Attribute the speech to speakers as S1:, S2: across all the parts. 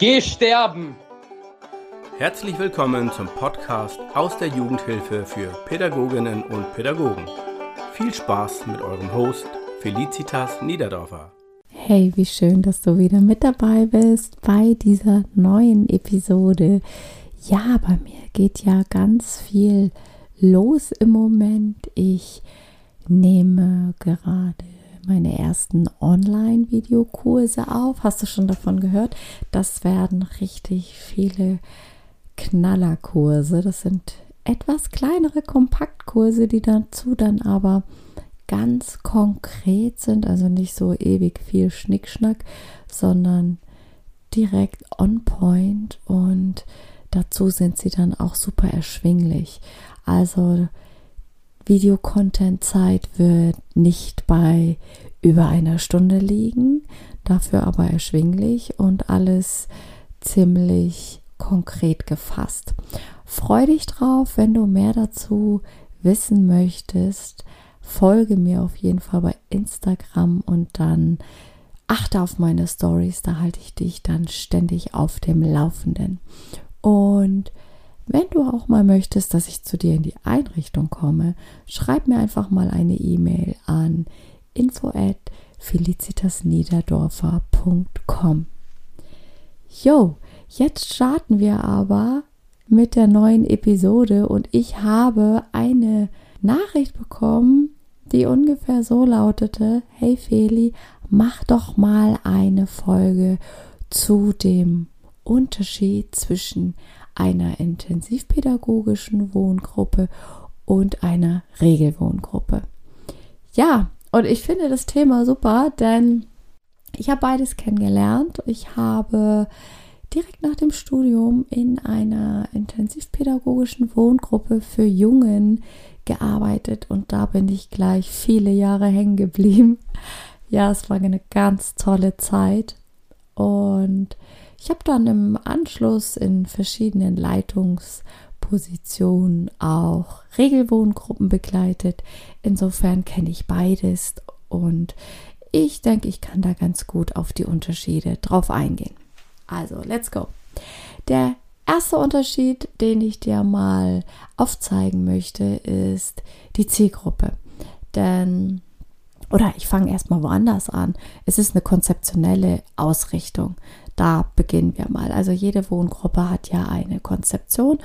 S1: Geh sterben!
S2: Herzlich willkommen zum Podcast aus der Jugendhilfe für Pädagoginnen und Pädagogen. Viel Spaß mit eurem Host Felicitas Niederdorfer.
S3: Hey, wie schön, dass du wieder mit dabei bist bei dieser neuen Episode. Ja, bei mir geht ja ganz viel los im Moment. Ich nehme gerade meine ersten Online-Videokurse auf. Hast du schon davon gehört? Das werden richtig viele Knallerkurse. Das sind etwas kleinere Kompaktkurse, die dazu dann aber ganz konkret sind, also nicht so ewig viel Schnickschnack, sondern direkt on point und dazu sind sie dann auch super erschwinglich. Also Videocontent-Zeit wird nicht bei über einer Stunde liegen, dafür aber erschwinglich und alles ziemlich konkret gefasst. Freu dich drauf, wenn du mehr dazu wissen möchtest. Folge mir auf jeden Fall bei Instagram und dann achte auf meine Stories, da halte ich dich dann ständig auf dem Laufenden. Und wenn du auch mal möchtest, dass ich zu dir in die Einrichtung komme, schreib mir einfach mal eine E-Mail an info at felicitasniederdorfer.com. Jo, jetzt starten wir aber mit der neuen Episode und ich habe eine Nachricht bekommen, die ungefähr so lautete: Hey Feli, mach doch mal eine Folge zu dem Unterschied zwischen einer intensivpädagogischen Wohngruppe und einer Regelwohngruppe. Ja, und ich finde das Thema super, denn ich habe beides kennengelernt. Ich habe direkt nach dem Studium in einer intensivpädagogischen Wohngruppe für Jungen gearbeitet und da bin ich gleich viele Jahre hängen geblieben. Ja, es war eine ganz tolle Zeit und ich habe dann im Anschluss in verschiedenen Leitungspositionen auch Regelwohngruppen begleitet. Insofern kenne ich beides und ich denke, ich kann da ganz gut auf die Unterschiede drauf eingehen. Also, let's go. Der erste Unterschied, den ich dir mal aufzeigen möchte, ist die Zielgruppe. Denn oder ich fange erstmal woanders an. Es ist eine konzeptionelle Ausrichtung. Da beginnen wir mal. Also jede Wohngruppe hat ja eine Konzeption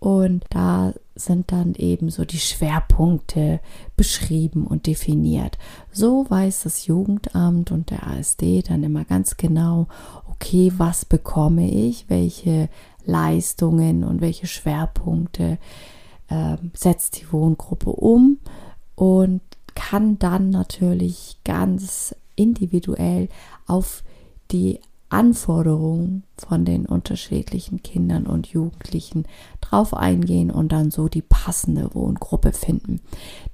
S3: und da sind dann eben so die Schwerpunkte beschrieben und definiert. So weiß das Jugendamt und der ASD dann immer ganz genau, okay, was bekomme ich, welche Leistungen und welche Schwerpunkte äh, setzt die Wohngruppe um und kann dann natürlich ganz individuell auf die Anforderungen von den unterschiedlichen Kindern und Jugendlichen drauf eingehen und dann so die passende Wohngruppe finden.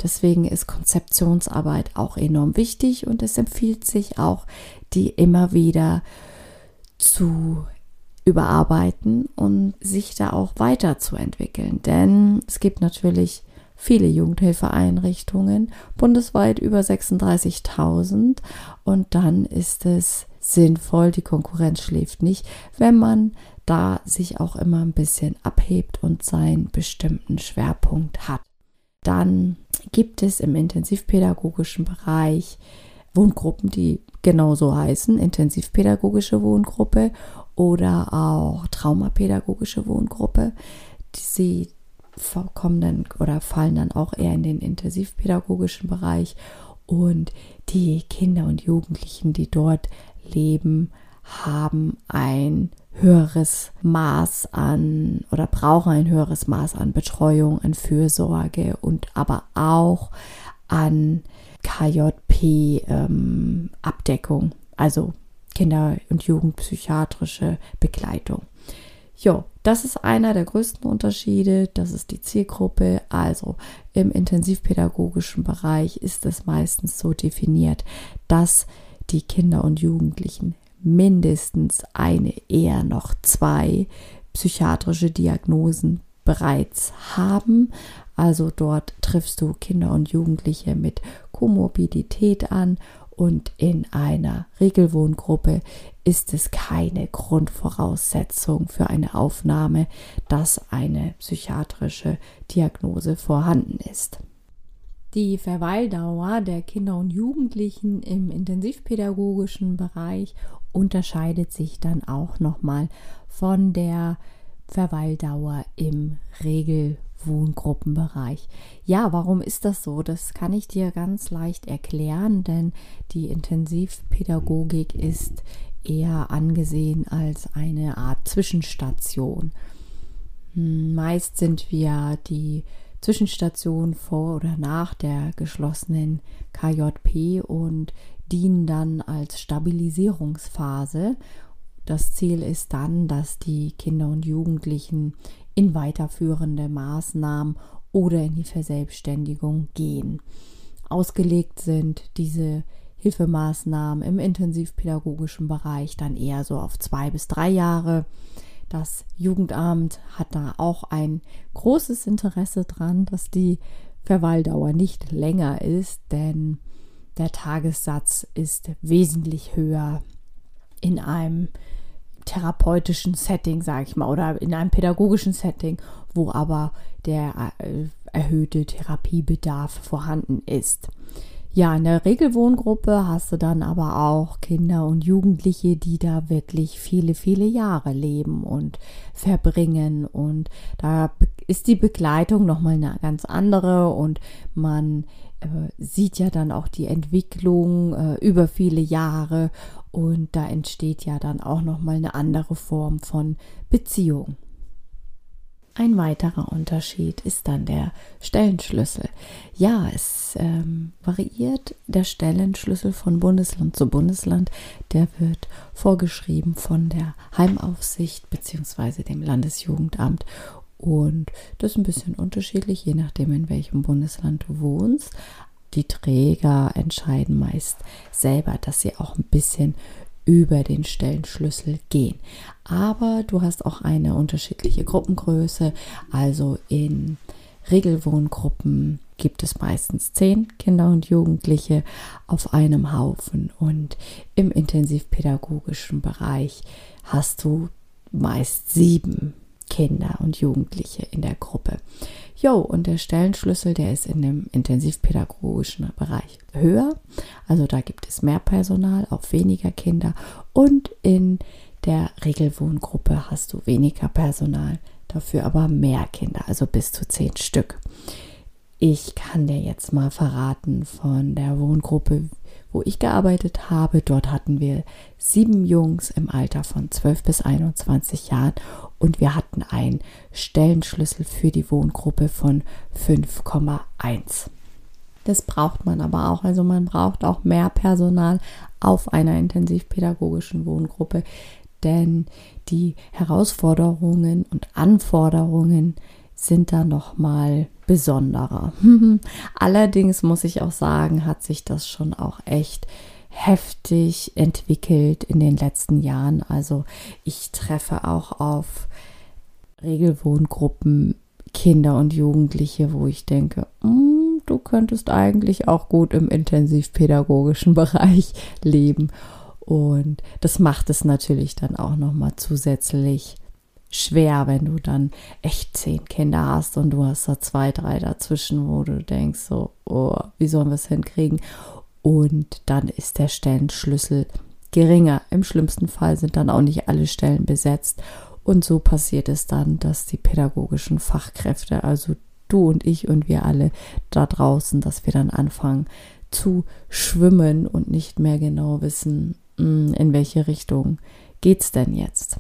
S3: Deswegen ist Konzeptionsarbeit auch enorm wichtig und es empfiehlt sich auch, die immer wieder zu überarbeiten und sich da auch weiterzuentwickeln. Denn es gibt natürlich viele Jugendhilfeeinrichtungen, bundesweit über 36.000 und dann ist es sinnvoll, die Konkurrenz schläft nicht, wenn man da sich auch immer ein bisschen abhebt und seinen bestimmten Schwerpunkt hat. Dann gibt es im intensivpädagogischen Bereich Wohngruppen, die genauso heißen, intensivpädagogische Wohngruppe oder auch traumapädagogische Wohngruppe. Sie kommen dann oder fallen dann auch eher in den intensivpädagogischen Bereich und die Kinder und Jugendlichen, die dort leben, haben ein höheres Maß an oder brauchen ein höheres Maß an Betreuung, an Fürsorge und aber auch an KJP-Abdeckung, ähm, also Kinder- und Jugendpsychiatrische Begleitung. Jo, das ist einer der größten Unterschiede. Das ist die Zielgruppe. Also im intensivpädagogischen Bereich ist es meistens so definiert, dass die Kinder und Jugendlichen mindestens eine, eher noch zwei psychiatrische Diagnosen bereits haben. Also dort triffst du Kinder und Jugendliche mit Komorbidität an Und in einer Regelwohngruppe ist es keine Grundvoraussetzung für eine Aufnahme, dass eine psychiatrische Diagnose vorhanden ist. Die Verweildauer der Kinder und Jugendlichen im intensivpädagogischen Bereich unterscheidet sich dann auch nochmal von der Verweildauer im Regelwohngruppenbereich. Ja, warum ist das so? Das kann ich dir ganz leicht erklären, denn die Intensivpädagogik ist eher angesehen als eine Art Zwischenstation. Hm, meist sind wir die Zwischenstation vor oder nach der geschlossenen KJP und dienen dann als Stabilisierungsphase. Das Ziel ist dann, dass die Kinder und Jugendlichen in weiterführende Maßnahmen oder in die Verselbstständigung gehen. Ausgelegt sind diese Hilfemaßnahmen im intensivpädagogischen Bereich dann eher so auf zwei bis drei Jahre. Das Jugendamt hat da auch ein großes Interesse dran, dass die Verweildauer nicht länger ist, denn der Tagessatz ist wesentlich höher in einem therapeutischen Setting, sage ich mal, oder in einem pädagogischen Setting, wo aber der äh, erhöhte Therapiebedarf vorhanden ist. Ja, in der Regelwohngruppe hast du dann aber auch Kinder und Jugendliche, die da wirklich viele, viele Jahre leben und verbringen. Und da ist die Begleitung nochmal eine ganz andere und man äh, sieht ja dann auch die Entwicklung äh, über viele Jahre und da entsteht ja dann auch nochmal eine andere Form von Beziehung. Ein weiterer Unterschied ist dann der Stellenschlüssel. Ja, es ähm, variiert der Stellenschlüssel von Bundesland zu Bundesland. Der wird vorgeschrieben von der Heimaufsicht bzw. dem Landesjugendamt. Und das ist ein bisschen unterschiedlich, je nachdem, in welchem Bundesland du wohnst. Die Träger entscheiden meist selber, dass sie auch ein bisschen über den Stellenschlüssel gehen. Aber du hast auch eine unterschiedliche Gruppengröße. Also in Regelwohngruppen gibt es meistens zehn Kinder und Jugendliche auf einem Haufen und im intensivpädagogischen Bereich hast du meist sieben Kinder und Jugendliche in der Gruppe. Jo, und der Stellenschlüssel, der ist in dem intensivpädagogischen Bereich höher. Also da gibt es mehr Personal, auch weniger Kinder. Und in der Regelwohngruppe hast du weniger Personal, dafür aber mehr Kinder, also bis zu zehn Stück. Ich kann dir jetzt mal verraten von der Wohngruppe, wo ich gearbeitet habe. Dort hatten wir sieben Jungs im Alter von 12 bis 21 Jahren und wir hatten einen Stellenschlüssel für die Wohngruppe von 5,1. Das braucht man aber auch. Also man braucht auch mehr Personal auf einer intensivpädagogischen Wohngruppe, denn die Herausforderungen und Anforderungen sind da noch mal besonderer. Allerdings muss ich auch sagen, hat sich das schon auch echt heftig entwickelt in den letzten Jahren. Also ich treffe auch auf Regelwohngruppen Kinder und Jugendliche, wo ich denke, mm, du könntest eigentlich auch gut im intensivpädagogischen Bereich leben. Und das macht es natürlich dann auch noch mal zusätzlich schwer, wenn du dann echt zehn Kinder hast und du hast da zwei, drei dazwischen, wo du denkst, so, oh, wie sollen wir es hinkriegen? Und dann ist der Stellenschlüssel geringer. Im schlimmsten Fall sind dann auch nicht alle Stellen besetzt. Und so passiert es dann, dass die pädagogischen Fachkräfte, also du und ich und wir alle da draußen, dass wir dann anfangen zu schwimmen und nicht mehr genau wissen, in welche Richtung geht es denn jetzt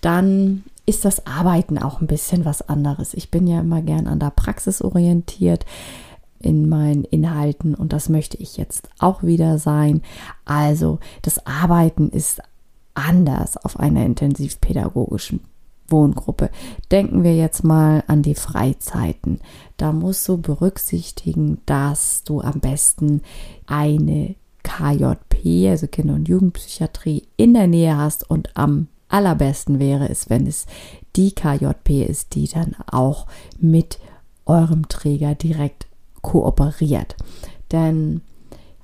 S3: dann ist das Arbeiten auch ein bisschen was anderes. Ich bin ja immer gern an der Praxis orientiert in meinen Inhalten und das möchte ich jetzt auch wieder sein. Also das Arbeiten ist anders auf einer intensivpädagogischen Wohngruppe. Denken wir jetzt mal an die Freizeiten. Da musst du berücksichtigen, dass du am besten eine KJP, also Kinder- und Jugendpsychiatrie, in der Nähe hast und am allerbesten wäre es, wenn es die KJP ist, die dann auch mit eurem Träger direkt kooperiert. Denn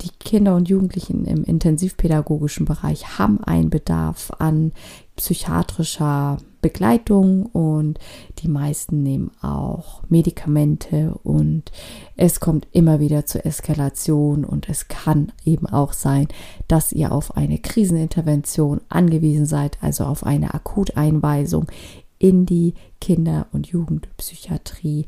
S3: Die Kinder und Jugendlichen im intensivpädagogischen Bereich haben einen Bedarf an psychiatrischer Begleitung und die meisten nehmen auch Medikamente und es kommt immer wieder zur Eskalation und es kann eben auch sein, dass ihr auf eine Krisenintervention angewiesen seid, also auf eine Akuteinweisung in die Kinder- und Jugendpsychiatrie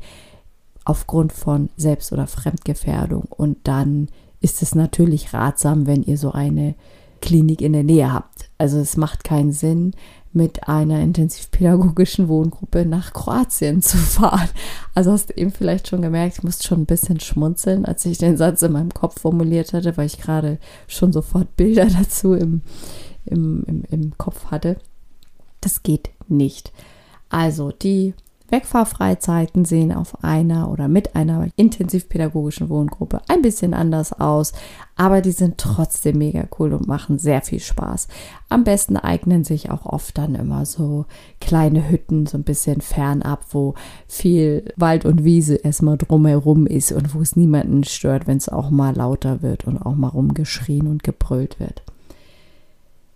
S3: aufgrund von Selbst- oder Fremdgefährdung und dann ist es natürlich ratsam, wenn ihr so eine Klinik in der Nähe habt. Also es macht keinen Sinn, mit einer intensivpädagogischen Wohngruppe nach Kroatien zu fahren. Also hast du eben vielleicht schon gemerkt, ich musste schon ein bisschen schmunzeln, als ich den Satz in meinem Kopf formuliert hatte, weil ich gerade schon sofort Bilder dazu im, im, im, im Kopf hatte. Das geht nicht. Also die Wegfahrfreizeiten sehen auf einer oder mit einer intensivpädagogischen Wohngruppe ein bisschen anders aus, aber die sind trotzdem mega cool und machen sehr viel Spaß. Am besten eignen sich auch oft dann immer so kleine Hütten, so ein bisschen fernab, wo viel Wald und Wiese erstmal drumherum ist und wo es niemanden stört, wenn es auch mal lauter wird und auch mal rumgeschrien und gebrüllt wird.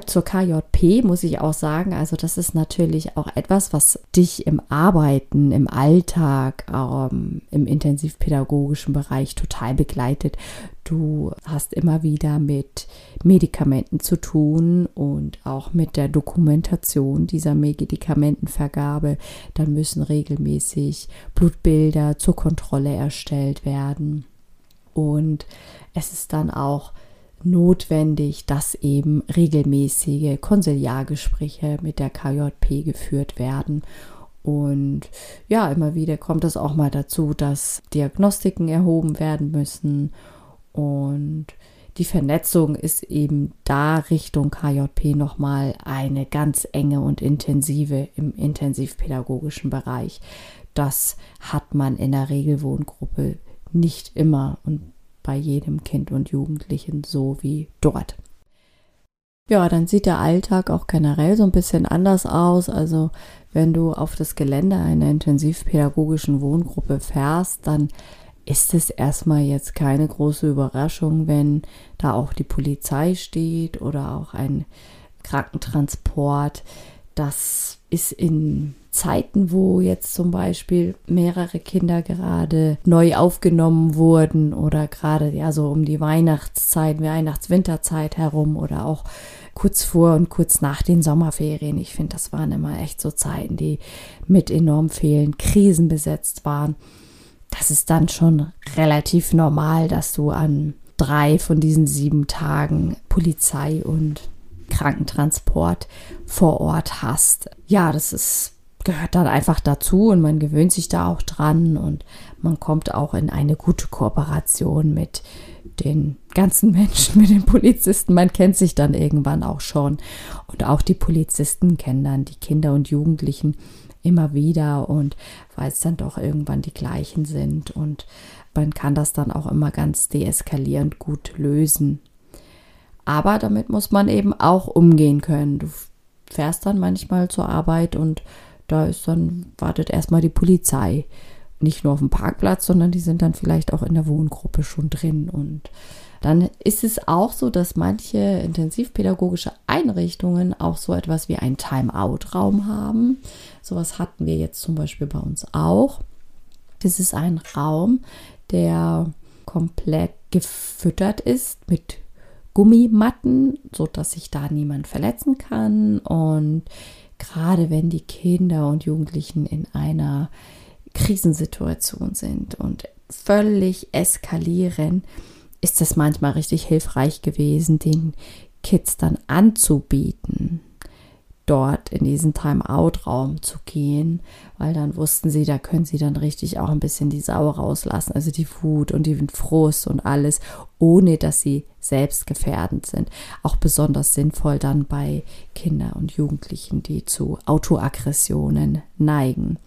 S3: Zur KJP muss ich auch sagen, also das ist natürlich auch etwas, was dich im Arbeiten, im Alltag, ähm, im intensivpädagogischen Bereich total begleitet. Du hast immer wieder mit Medikamenten zu tun und auch mit der Dokumentation dieser Medikamentenvergabe. Dann müssen regelmäßig Blutbilder zur Kontrolle erstellt werden. Und es ist dann auch notwendig, dass eben regelmäßige Konsiliargespräche mit der KJP geführt werden. Und ja, immer wieder kommt es auch mal dazu, dass Diagnostiken erhoben werden müssen. Und die Vernetzung ist eben da Richtung KJP nochmal eine ganz enge und intensive im intensivpädagogischen Bereich. Das hat man in der Regelwohngruppe nicht immer. Und bei jedem Kind und Jugendlichen so wie dort. Ja, dann sieht der Alltag auch generell so ein bisschen anders aus. Also wenn du auf das Gelände einer intensivpädagogischen Wohngruppe fährst, dann ist es erstmal jetzt keine große Überraschung, wenn da auch die Polizei steht oder auch ein Krankentransport. Das ist in Zeiten, wo jetzt zum Beispiel mehrere Kinder gerade neu aufgenommen wurden oder gerade ja so um die Weihnachtszeit, Weihnachts-Winterzeit herum oder auch kurz vor und kurz nach den Sommerferien. Ich finde, das waren immer echt so Zeiten, die mit enorm vielen Krisen besetzt waren. Das ist dann schon relativ normal, dass du an drei von diesen sieben Tagen Polizei und Krankentransport vor Ort hast. Ja, das ist gehört dann einfach dazu und man gewöhnt sich da auch dran und man kommt auch in eine gute Kooperation mit den ganzen Menschen, mit den Polizisten. Man kennt sich dann irgendwann auch schon und auch die Polizisten kennen dann die Kinder und Jugendlichen immer wieder und weil es dann doch irgendwann die gleichen sind und man kann das dann auch immer ganz deeskalierend gut lösen. Aber damit muss man eben auch umgehen können. Du fährst dann manchmal zur Arbeit und da ist dann, wartet erstmal die Polizei. Nicht nur auf dem Parkplatz, sondern die sind dann vielleicht auch in der Wohngruppe schon drin. Und dann ist es auch so, dass manche intensivpädagogische Einrichtungen auch so etwas wie einen Time-out-Raum haben. Sowas hatten wir jetzt zum Beispiel bei uns auch. Das ist ein Raum, der komplett gefüttert ist mit Gummimatten, sodass sich da niemand verletzen kann. Und gerade wenn die Kinder und Jugendlichen in einer Krisensituation sind und völlig eskalieren, ist es manchmal richtig hilfreich gewesen, den Kids dann anzubieten, dort in diesen Time-out-Raum zu gehen, weil dann wussten sie, da können sie dann richtig auch ein bisschen die Sau rauslassen, also die Wut und den Frust und alles, ohne dass sie selbst gefährdend sind. Auch besonders sinnvoll dann bei Kindern und Jugendlichen, die zu Autoaggressionen neigen.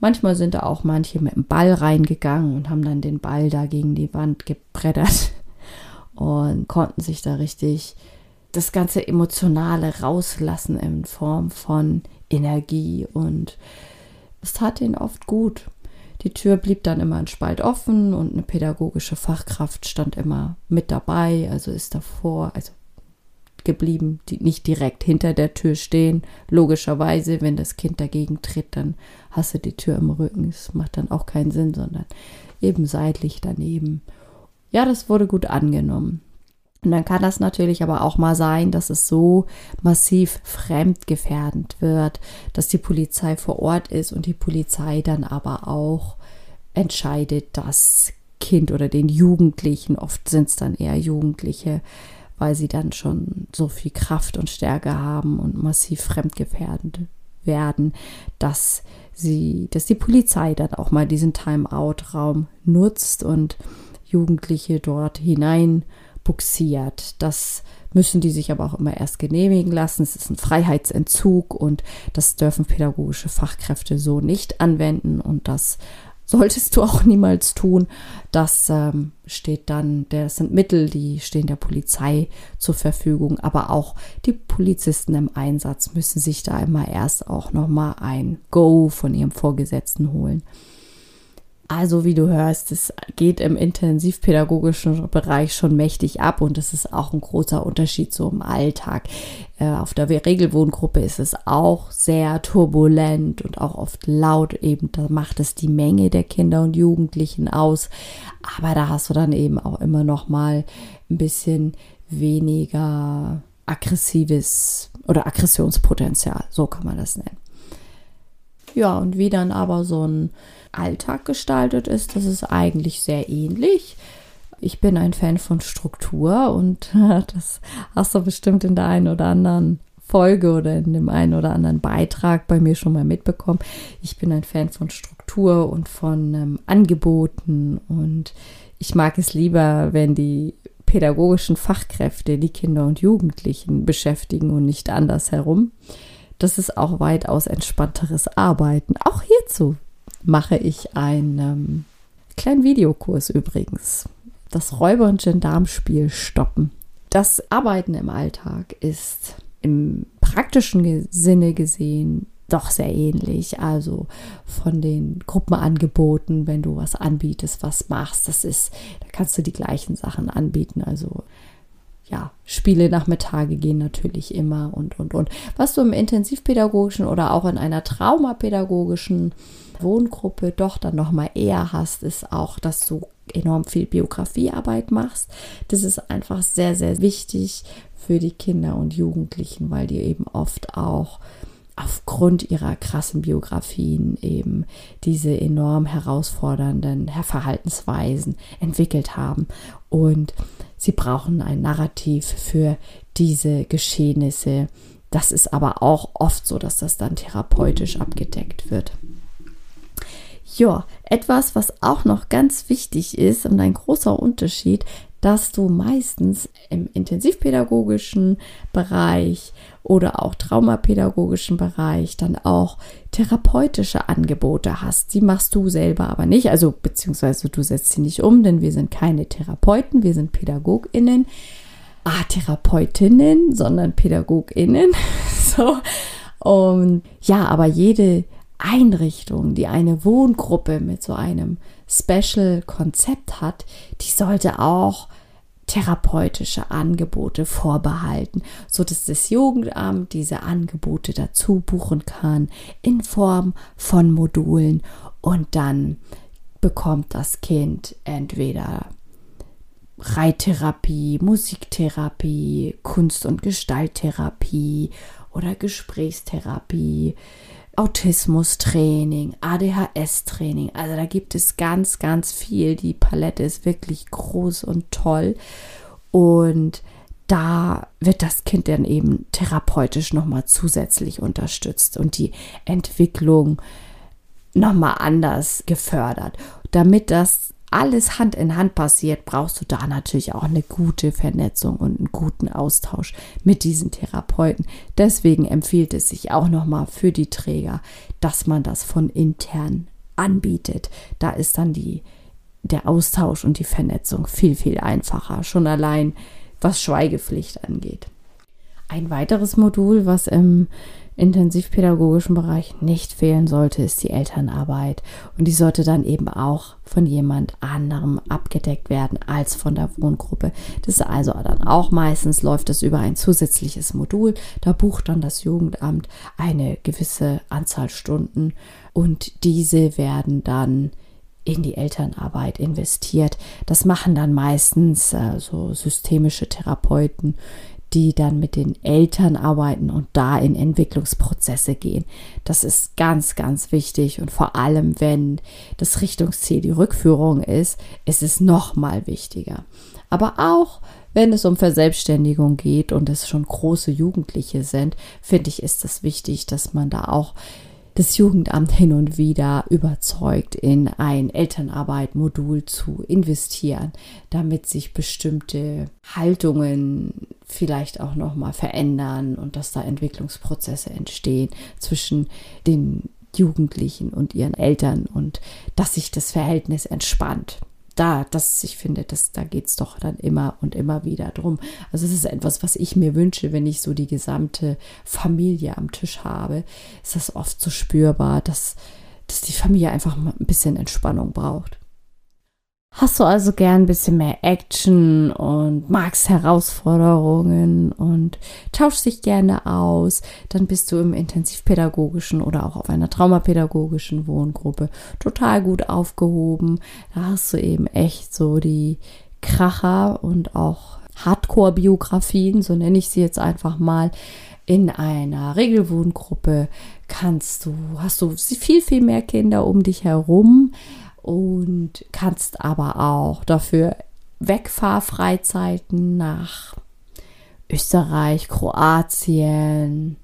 S3: Manchmal sind da auch manche mit dem Ball reingegangen und haben dann den Ball da gegen die Wand gebreddert und konnten sich da richtig das ganze Emotionale rauslassen in Form von Energie und es tat ihnen oft gut. Die Tür blieb dann immer ein Spalt offen und eine pädagogische Fachkraft stand immer mit dabei, also ist davor, also geblieben, die nicht direkt hinter der Tür stehen. Logischerweise, wenn das Kind dagegen tritt, dann hast du die Tür im Rücken. Das macht dann auch keinen Sinn, sondern eben seitlich daneben. Ja, das wurde gut angenommen. Und dann kann das natürlich aber auch mal sein, dass es so massiv fremdgefährdend wird, dass die Polizei vor Ort ist und die Polizei dann aber auch entscheidet, das Kind oder den Jugendlichen, oft sind es dann eher Jugendliche, weil sie dann schon so viel Kraft und Stärke haben und massiv fremdgefährdend werden, dass sie, dass die Polizei dann auch mal diesen Timeout-Raum nutzt und Jugendliche dort hinein buxiert. Das müssen die sich aber auch immer erst genehmigen lassen. Es ist ein Freiheitsentzug und das dürfen pädagogische Fachkräfte so nicht anwenden und das solltest du auch niemals tun. Das ähm, steht dann, das sind Mittel, die stehen der Polizei zur Verfügung, aber auch die Polizisten im Einsatz müssen sich da immer erst auch nochmal ein Go von ihrem Vorgesetzten holen. Also wie du hörst, es geht im intensivpädagogischen Bereich schon mächtig ab und es ist auch ein großer Unterschied im Alltag. Äh, auf der Regelwohngruppe ist es auch sehr turbulent und auch oft laut. Eben da macht es die Menge der Kinder und Jugendlichen aus. Aber da hast du dann eben auch immer noch mal ein bisschen weniger aggressives oder Aggressionspotenzial. So kann man das nennen. Ja, und wie dann aber so ein Alltag gestaltet ist, das ist eigentlich sehr ähnlich. Ich bin ein Fan von Struktur und das hast du bestimmt in der einen oder anderen Folge oder in dem einen oder anderen Beitrag bei mir schon mal mitbekommen. Ich bin ein Fan von Struktur und von ähm, Angeboten und ich mag es lieber, wenn die pädagogischen Fachkräfte die Kinder und Jugendlichen beschäftigen und nicht andersherum. Das ist auch weitaus entspannteres Arbeiten. Auch hierzu mache ich einen ähm, kleinen Videokurs übrigens. Das Räuber- und Gendarmspiel stoppen. Das Arbeiten im Alltag ist im praktischen Sinne gesehen doch sehr ähnlich. Also von den Gruppenangeboten, wenn du was anbietest, was machst, das ist, da kannst du die gleichen Sachen anbieten. Also ja, Spiele Nachmittage gehen natürlich immer und und und. Was du im intensivpädagogischen oder auch in einer traumapädagogischen Wohngruppe doch dann noch mal eher hast, ist auch, dass du enorm viel Biografiearbeit machst. Das ist einfach sehr sehr wichtig für die Kinder und Jugendlichen, weil die eben oft auch aufgrund ihrer krassen Biografien eben diese enorm herausfordernden Verhaltensweisen entwickelt haben. Und sie brauchen ein Narrativ für diese Geschehnisse. Das ist aber auch oft so, dass das dann therapeutisch abgedeckt wird. Ja, etwas, was auch noch ganz wichtig ist und ein großer Unterschied, dass du meistens im intensivpädagogischen Bereich oder auch traumapädagogischen Bereich dann auch therapeutische Angebote hast. Die machst du selber aber nicht, also beziehungsweise du setzt sie nicht um, denn wir sind keine Therapeuten, wir sind PädagogInnen. Ah, Therapeutinnen, sondern PädagogInnen. so. Und ja, aber jede Einrichtung, die eine Wohngruppe mit so einem Special-Konzept hat, die sollte auch therapeutische Angebote vorbehalten, so dass das Jugendamt diese Angebote dazu buchen kann in Form von Modulen und dann bekommt das Kind entweder Reittherapie, Musiktherapie, Kunst- und Gestalttherapie oder Gesprächstherapie, Autismus-Training, ADHS-Training. Also da gibt es ganz, ganz viel. Die Palette ist wirklich groß und toll. Und da wird das Kind dann eben therapeutisch nochmal zusätzlich unterstützt und die Entwicklung nochmal anders gefördert, damit das alles Hand in Hand passiert, brauchst du da natürlich auch eine gute Vernetzung und einen guten Austausch mit diesen Therapeuten. Deswegen empfiehlt es sich auch nochmal für die Träger, dass man das von intern anbietet. Da ist dann die, der Austausch und die Vernetzung viel, viel einfacher. Schon allein was Schweigepflicht angeht. Ein weiteres Modul, was im intensivpädagogischen Bereich nicht fehlen sollte, ist die Elternarbeit. Und die sollte dann eben auch von jemand anderem abgedeckt werden als von der Wohngruppe. Das ist also dann auch meistens läuft es über ein zusätzliches Modul. Da bucht dann das Jugendamt eine gewisse Anzahl Stunden und diese werden dann in die Elternarbeit investiert. Das machen dann meistens äh, so systemische Therapeuten, die dann mit den Eltern arbeiten und da in Entwicklungsprozesse gehen. Das ist ganz, ganz wichtig und vor allem, wenn das Richtungsziel die Rückführung ist, ist es noch mal wichtiger. Aber auch wenn es um Verselbstständigung geht und es schon große Jugendliche sind, finde ich, ist es wichtig, dass man da auch das Jugendamt hin und wieder überzeugt, in ein Elternarbeit-Modul zu investieren, damit sich bestimmte Haltungen vielleicht auch nochmal verändern und dass da Entwicklungsprozesse entstehen zwischen den Jugendlichen und ihren Eltern und dass sich das Verhältnis entspannt da, das, ich finde, das, da geht es doch dann immer und immer wieder drum. Also es ist etwas, was ich mir wünsche, wenn ich so die gesamte Familie am Tisch habe, ist das oft so spürbar, dass, dass die Familie einfach mal ein bisschen Entspannung braucht. Hast du also gern ein bisschen mehr Action und magst Herausforderungen und tauschst dich gerne aus, dann bist du im intensivpädagogischen oder auch auf einer traumapädagogischen Wohngruppe total gut aufgehoben. Da hast du eben echt so die Kracher und auch Hardcore-Biografien, so nenne ich sie jetzt einfach mal. In einer Regelwohngruppe kannst du, hast du viel, viel mehr Kinder um dich herum und kannst aber auch dafür Wegfahrfreizeiten nach Österreich, Kroatien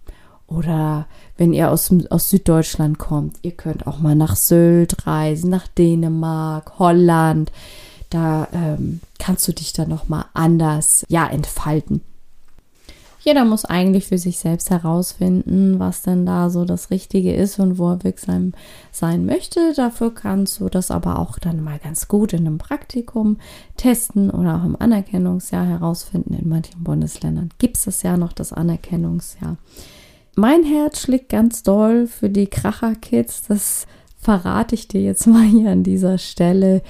S3: oder wenn ihr aus, aus Süddeutschland kommt, ihr könnt auch mal nach Sylt reisen, nach Dänemark, Holland. Da ähm, kannst du dich dann noch mal anders ja entfalten. Jeder muss eigentlich für sich selbst herausfinden, was denn da so das Richtige ist und wo er wirksam sein möchte. Dafür kannst du das aber auch dann mal ganz gut in einem Praktikum testen oder auch im Anerkennungsjahr herausfinden. In manchen Bundesländern gibt es das ja noch, das Anerkennungsjahr. Mein Herz schlägt ganz doll für die Kracher-Kids. Das verrate ich dir jetzt mal hier an dieser Stelle.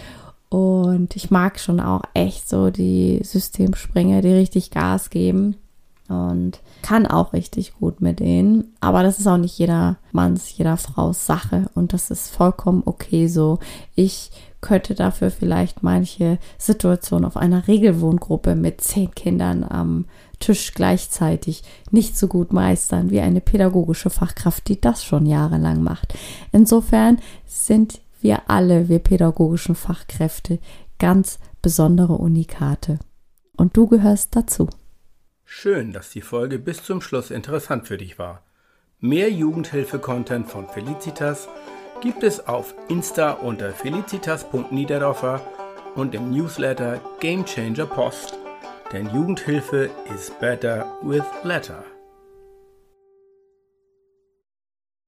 S3: Und ich mag schon auch echt so die Systemspringer, die richtig Gas geben und kann auch richtig gut mit denen. Aber das ist auch nicht jeder Manns, jeder Frau's Sache und das ist vollkommen okay so. Ich könnte dafür vielleicht manche Situation auf einer Regelwohngruppe mit zehn Kindern am Tisch gleichzeitig nicht so gut meistern wie eine pädagogische Fachkraft, die das schon jahrelang macht. Insofern sind wir alle, wir pädagogischen Fachkräfte, ganz besondere Unikate. Und du gehörst dazu.
S2: Schön, dass die Folge bis zum Schluss interessant für dich war. Mehr Jugendhilfe-Content von Felicitas gibt es auf Insta unter felicitas.niederdorfer und im Newsletter Game Changer Post. Denn Jugendhilfe is better with letter.